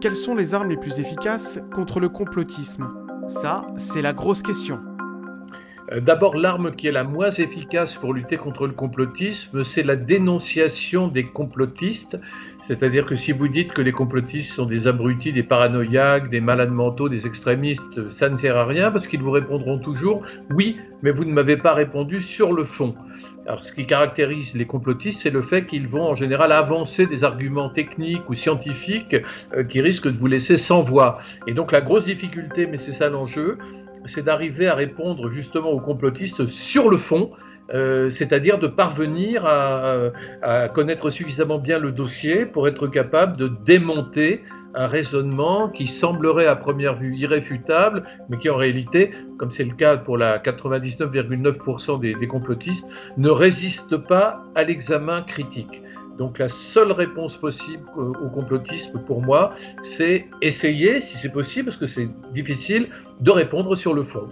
quelles sont les armes les plus efficaces contre le complotisme? Ça, c'est la grosse question. Euh, d'abord, l'arme qui est la moins efficace pour lutter contre le complotisme, c'est la dénonciation des complotistes. C'est-à-dire que si vous dites que les complotistes sont des abrutis, des paranoïaques, des malades mentaux, des extrémistes, ça ne sert à rien parce qu'ils vous répondront toujours oui, mais vous ne m'avez pas répondu sur le fond. Alors, ce qui caractérise les complotistes, c'est le fait qu'ils vont en général avancer des arguments techniques ou scientifiques euh, qui risquent de vous laisser sans voix. Et donc, la grosse difficulté, mais c'est ça l'enjeu, c'est d'arriver à répondre justement aux complotistes sur le fond, euh, c'est-à-dire de parvenir à, connaître suffisamment bien le dossier pour être capable de démonter un raisonnement qui semblerait à première vue irréfutable, mais qui en réalité, comme c'est le cas pour la 99,9% des, des complotistes, ne résiste pas à l'examen critique. Donc la seule réponse possible au complotisme pour moi, c'est essayer, si c'est possible, parce que c'est difficile, de répondre sur le fond.